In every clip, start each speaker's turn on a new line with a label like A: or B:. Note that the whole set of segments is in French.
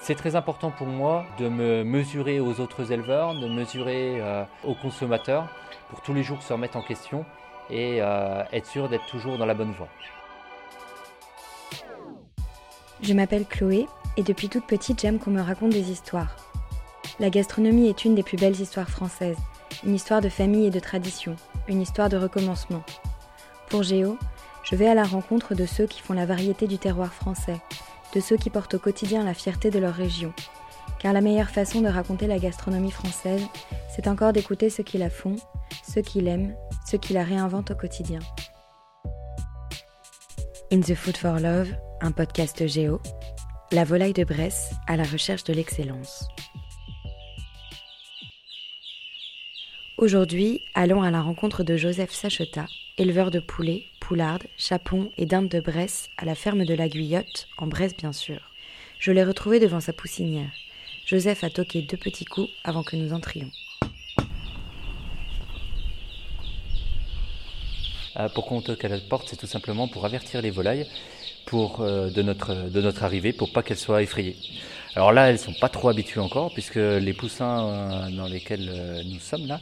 A: C'est très important pour moi de me mesurer aux autres éleveurs, de mesurer euh, aux consommateurs, pour tous les jours se remettre en question et euh, être sûr d'être toujours dans la bonne voie.
B: Je m'appelle Chloé et depuis toute petite j'aime qu'on me raconte des histoires. La gastronomie est une des plus belles histoires françaises, une histoire de famille et de tradition, une histoire de recommencement. Pour Géo, je vais à la rencontre de ceux qui font la variété du terroir français, de ceux qui portent au quotidien la fierté de leur région. Car la meilleure façon de raconter la gastronomie française, c'est encore d'écouter ceux qui la font, ceux qui l'aiment, ceux qui la réinventent au quotidien. In the Food for Love, un podcast géo, la volaille de Bresse à la recherche de l'excellence. Aujourd'hui, allons à la rencontre de Joseph Sacheta, éleveur de poulets, poulardes, chapons et dindes de Bresse à la ferme de la Guyotte, en Bresse bien sûr. Je l'ai retrouvé devant sa poussinière. Joseph a toqué deux petits coups avant que nous entrions.
A: Euh, pourquoi on toque à la porte C'est tout simplement pour avertir les volailles pour, euh, de, notre, de notre arrivée, pour pas qu'elles soient effrayées. Alors là, elles sont pas trop habituées encore, puisque les poussins euh, dans lesquels euh, nous sommes là,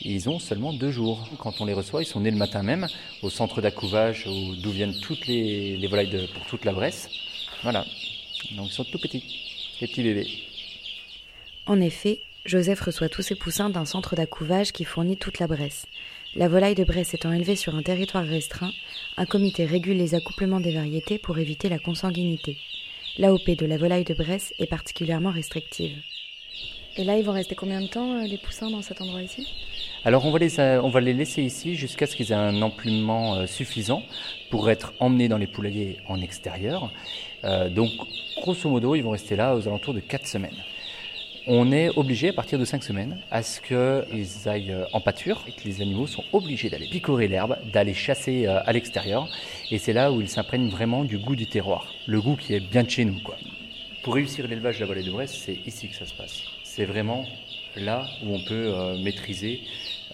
A: ils ont seulement deux jours. Quand on les reçoit, ils sont nés le matin même, au centre d'accouvage, d'où viennent toutes les, les volailles pour toute la Bresse. Voilà. Donc ils sont tout petits, les petits bébés.
B: En effet, Joseph reçoit tous ses poussins d'un centre d'accouvage qui fournit toute la Bresse. La volaille de Bresse étant élevée sur un territoire restreint, un comité régule les accouplements des variétés pour éviter la consanguinité. L'AOP de la volaille de Bresse est particulièrement restrictive. Et là, ils vont rester combien de temps, euh, les poussins, dans cet endroit ici?
A: Alors, on va, les, euh, on va les laisser ici jusqu'à ce qu'ils aient un emplument euh, suffisant pour être emmenés dans les poulaillers en extérieur. Euh, donc, grosso modo, ils vont rester là aux alentours de 4 semaines. On est obligé, à partir de 5 semaines, à ce qu'ils aillent en pâture et que les animaux sont obligés d'aller picorer l'herbe, d'aller chasser à l'extérieur. Et c'est là où ils s'imprègnent vraiment du goût du terroir, le goût qui est bien de chez nous. Quoi. Pour réussir l'élevage de la volaille de Bresse, c'est ici que ça se passe. C'est vraiment là où on peut euh, maîtriser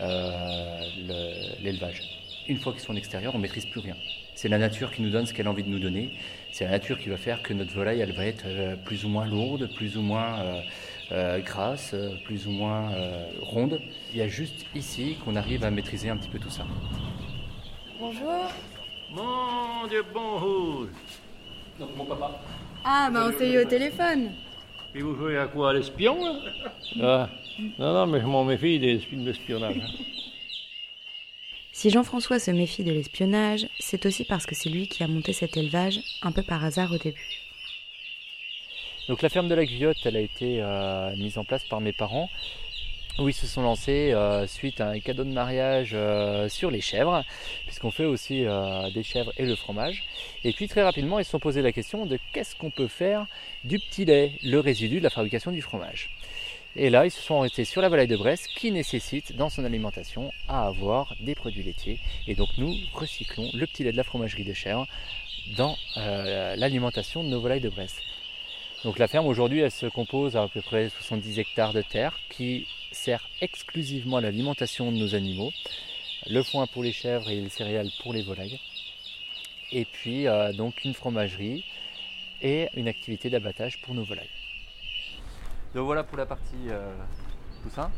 A: euh, l'élevage. Une fois qu'ils sont en extérieur, on ne maîtrise plus rien. C'est la nature qui nous donne ce qu'elle a envie de nous donner. C'est la nature qui va faire que notre volaille, elle va être euh, plus ou moins lourde, plus ou moins euh, euh, grasse, plus ou moins ronde. Il y a juste ici qu'on arrive à maîtriser un petit peu tout ça.
B: Bonjour.
C: Mon Dieu, bonjour.
A: Donc mon papa.
B: Ah, bah on s'est eu au téléphone.
C: Et vous jouez à quoi, à l'espion, ah. Non, non, mais je m'en méfie des films d'espionnage. hein.
B: Si Jean-François se méfie de l'espionnage, c'est aussi parce que c'est lui qui a monté cet élevage, un peu par hasard au début.
A: Donc la ferme de la Guyotte, elle a été euh, mise en place par mes parents, où ils se sont lancés euh, suite à un cadeau de mariage euh, sur les chèvres, puisqu'on fait aussi des chèvres et le fromage. Et puis très rapidement, ils se sont posé la question de qu'est-ce qu'on peut faire du petit lait, le résidu de la fabrication du fromage. Et là, ils se sont arrêtés sur la volaille de Bresse qui nécessite dans son alimentation à avoir des produits laitiers. Et donc nous recyclons le petit lait de la fromagerie de chèvre dans l'alimentation de nos volailles de Bresse. Donc la ferme aujourd'hui, elle se compose à à peu près 70 hectares de terre qui sert exclusivement à l'alimentation de nos animaux, le foin pour les chèvres et les céréales pour les volailles, et puis euh, donc une fromagerie et une activité d'abattage pour nos volailles. Donc voilà pour la partie euh, poussin.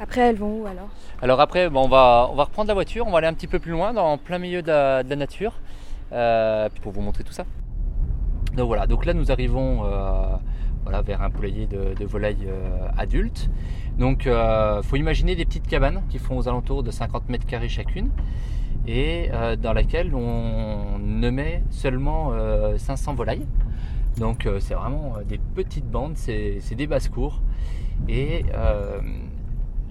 B: Après, elles vont où alors?
A: Alors après, bon, on, va, on va reprendre la voiture, on va aller un petit peu plus loin, dans plein milieu de la, de la nature, euh, puis pour vous montrer tout ça. Donc voilà, donc là nous arrivons euh, voilà, vers un poulailler de, de volailles euh, adultes. Donc il faut imaginer des petites cabanes qui font aux alentours de 50 mètres carrés chacune et euh, dans laquelle on ne met seulement euh, 500 volailles. Donc euh, c'est vraiment euh, des petites bandes, c'est des basses-cours. Et euh,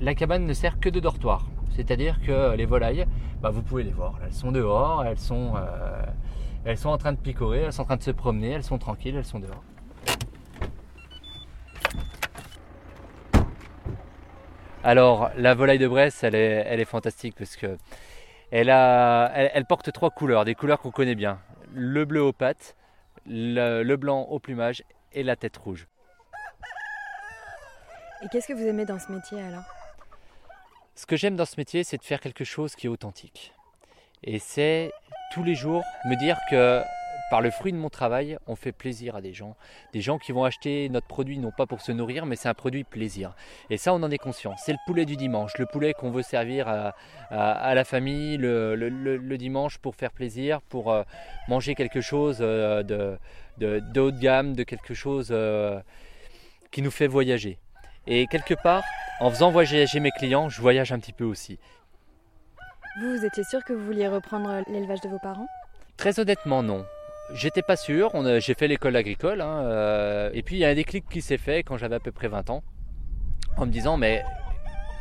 A: la cabane ne sert que de dortoir. C'est-à-dire que les volailles, bah, vous pouvez les voir. Elles sont dehors, elles sont, euh, elles sont en train de picorer, elles sont en train de se promener, elles sont tranquilles, elles sont dehors. Alors la volaille de Bresse, elle est, fantastique parce que elle, porte trois couleurs, des couleurs qu'on connaît bien. Le bleu aux pattes, le blanc au plumage et la tête rouge.
B: Et qu'est-ce que vous aimez dans ce métier alors?
A: Ce que j'aime dans ce métier, c'est de faire quelque chose qui est authentique. Et c'est tous les jours me dire que par le fruit de mon travail, on fait plaisir à des gens. Des gens qui vont acheter notre produit non pas pour se nourrir, mais c'est un produit plaisir. Et ça, on en est conscient. C'est le poulet du dimanche, le poulet qu'on veut servir à, la famille le, dimanche pour faire plaisir, pour euh, manger quelque chose euh, de, haut de gamme, de quelque chose euh, qui nous fait voyager. Et quelque part, en faisant voyager mes clients, je voyage un petit peu aussi.
B: Vous, vous étiez sûr que vous vouliez reprendre l'élevage de vos parents?
A: Très honnêtement, non. J'étais pas sûr, j'ai fait l'école agricole, hein, euh, et puis il y a un déclic qui s'est fait quand j'avais à peu près 20 ans, en me disant mais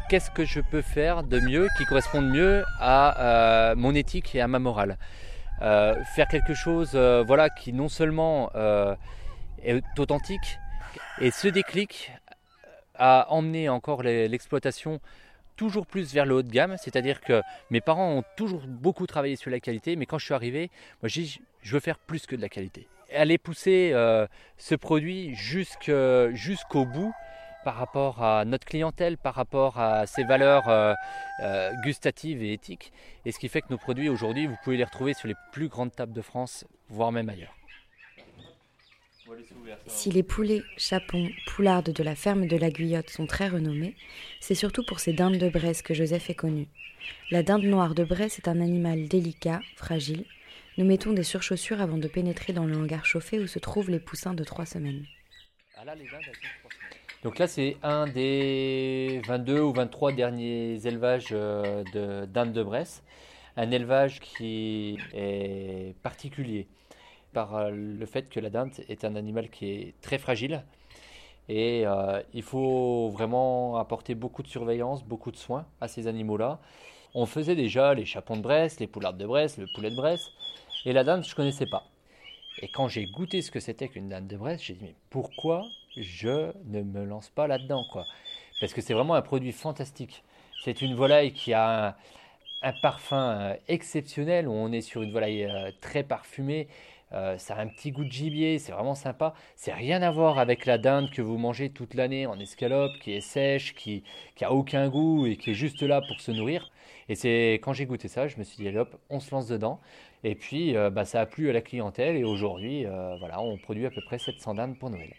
A: qu'est-ce que je peux faire de mieux, qui corresponde mieux à euh, mon éthique et à ma morale? Euh, Faire quelque chose voilà, qui non seulement est authentique, et ce déclic a emmené encore l'exploitation toujours plus vers le haut de gamme, c'est-à-dire que mes parents ont toujours beaucoup travaillé sur la qualité, mais quand je suis arrivé, moi j'ai je veux faire plus que de la qualité. Aller pousser euh, ce produit jusqu'au bout par rapport à notre clientèle, par rapport à ses valeurs euh, euh, gustatives et éthiques, et ce qui fait que nos produits aujourd'hui, vous pouvez les retrouver sur les plus grandes tables de France, voire même ailleurs.
B: Si les poulets, chapons, poulardes de la ferme de la Guyotte sont très renommés, c'est surtout pour ces dindes de Bresse que Joseph est connu. La dinde noire de Bresse est un animal délicat, fragile. Nous mettons des surchaussures avant de pénétrer dans le hangar chauffé où se trouvent les poussins de trois semaines.
A: Ah Donc là, c'est un des 22 ou 23 derniers élevages euh, de dindes de Bresse. Un élevage qui est particulier par euh, le fait que la dinde est un animal qui est très fragile. Et euh, il faut vraiment apporter beaucoup de surveillance, beaucoup de soins à ces animaux-là. On faisait déjà les chapons de Bresse, les poulardes de Bresse, le poulet de Bresse. Et la dinde, je ne connaissais pas. Et quand j'ai goûté ce que c'était qu'une dinde de Bresse, j'ai dit mais pourquoi je ne me lance pas là-dedans quoi? Parce que c'est vraiment un produit fantastique. C'est une volaille qui a un, parfum euh, exceptionnel. On est sur une volaille très parfumée euh, ça a un petit goût de gibier, c'est vraiment sympa. C'est rien à voir avec la dinde que vous mangez toute l'année en escalope, qui est sèche, qui, qui a aucun goût et qui est juste là pour se nourrir. Et c'est quand j'ai goûté ça, je me suis dit, hop, on se lance dedans. Et puis, euh, bah, ça a plu à la clientèle et aujourd'hui, euh, voilà, on produit à peu près 700 dindes pour Noël.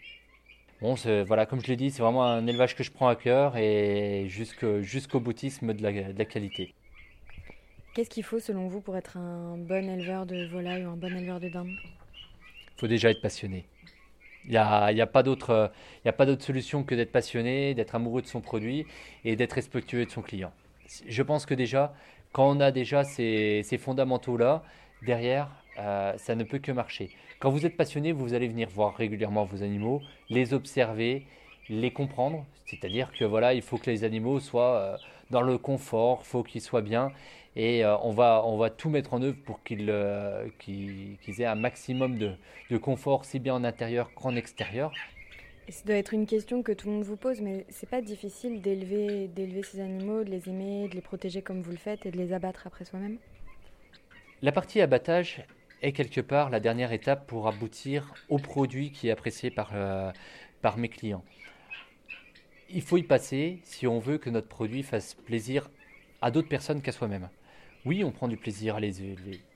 A: Bon, voilà, comme je l'ai dit, c'est vraiment un élevage que je prends à cœur et jusqu'au boutisme de la qualité.
B: Qu'est-ce qu'il faut selon vous pour être un bon éleveur de volaille ou un bon éleveur de dinde?
A: Il faut déjà être passionné. Il n'y a, y a, pas d'autre solution que d'être passionné, d'être amoureux de son produit et d'être respectueux de son client. Je pense que déjà, quand on a déjà ces, fondamentaux-là, derrière, euh, ça ne peut que marcher. Quand vous êtes passionné, vous allez venir voir régulièrement vos animaux, les observer, les comprendre. C'est-à-dire que voilà, il faut que les animaux soient euh, dans le confort, il faut qu'ils soient bien et euh, on, va, on va tout mettre en œuvre pour qu'ils euh, aient un maximum de, de, confort, si bien en intérieur qu'en extérieur.
B: Et ça doit être une question que tout le monde vous pose, mais c'est pas difficile d'élever ces animaux, de les aimer, de les protéger comme vous le faites et de les abattre après soi-même?
A: La partie abattage est quelque part la dernière étape pour aboutir au produit qui est apprécié par, euh, par mes clients. Il faut y passer si on veut que notre produit fasse plaisir à d'autres personnes qu'à soi-même oui, on prend du plaisir les.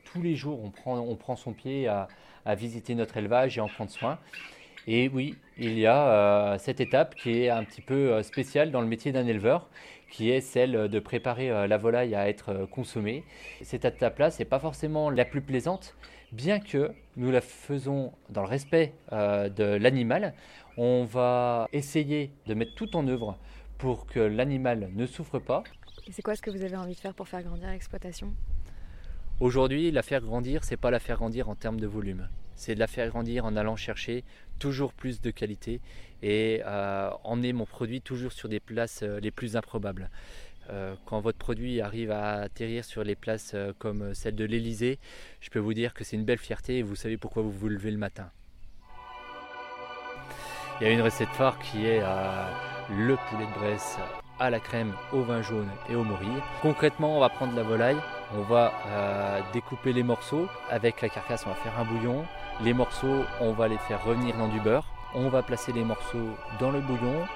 A: Tous les jours, on prend, on prend son pied à, visiter notre élevage et en prendre soin. Et oui, il y a euh, cette étape qui est un petit peu euh, spéciale dans le métier d'un éleveur, qui est celle de préparer euh, la volaille à être consommée. Cette étape-là, c'est pas forcément la plus plaisante, bien que nous la faisons dans le respect de l'animal. On va essayer de mettre tout en œuvre pour que l'animal ne souffre pas,
B: et c'est quoi ce que vous avez envie de faire pour faire grandir l'exploitation?
A: Aujourd'hui, la faire grandir, c'est pas la faire grandir en termes de volume. C'est de la faire grandir en allant chercher toujours plus de qualité et euh, emmener mon produit toujours sur des places euh, les plus improbables. Euh, quand votre produit arrive à atterrir sur les places comme celle de l'Elysée, je peux vous dire que c'est une belle fierté et vous savez pourquoi vous vous levez le matin. Il y a une recette phare qui est le poulet de Bresse à la crème, au vin jaune et au morille. Concrètement, on va prendre la volaille, on va euh, découper les morceaux. Avec la carcasse, on va faire un bouillon. Les morceaux, on va les faire revenir dans du beurre. On va placer les morceaux dans le bouillon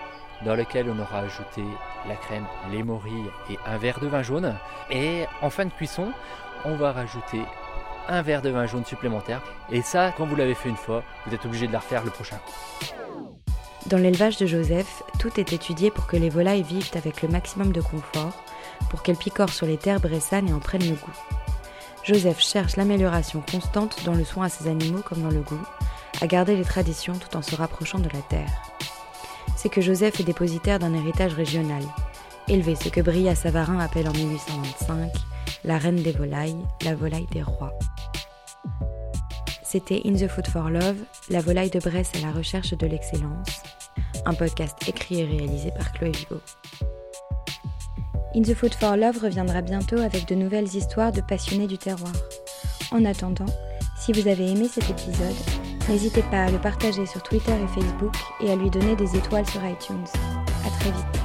A: dans lequel on aura ajouté la crème, les morilles et un verre de vin jaune. Et en fin de cuisson, on va rajouter un verre de vin jaune supplémentaire. Et ça, quand vous l'avez fait une fois, vous êtes obligé de la refaire le prochain.
B: Dans l'élevage de Joseph, tout est étudié pour que les volailles vivent avec le maximum de confort, pour qu'elles picorent sur les terres bressanes et en prennent le goût. Joseph cherche l'amélioration constante dans le soin à ses animaux comme dans le goût, à garder les traditions tout en se rapprochant de la terre. C'est que Joseph est dépositaire d'un héritage régional, élever ce que Bria Savarin appelle en 1825 la reine des volailles, la volaille des rois. C'était In the Food for Love, la volaille de Bresse à la recherche de l'excellence, un podcast écrit et réalisé par Chloé Vigo. In the Food for Love reviendra bientôt avec de nouvelles histoires de passionnés du terroir. En attendant, si vous avez aimé cet épisode, n'hésitez pas à le partager sur Twitter et Facebook et à lui donner des étoiles sur iTunes. À très vite.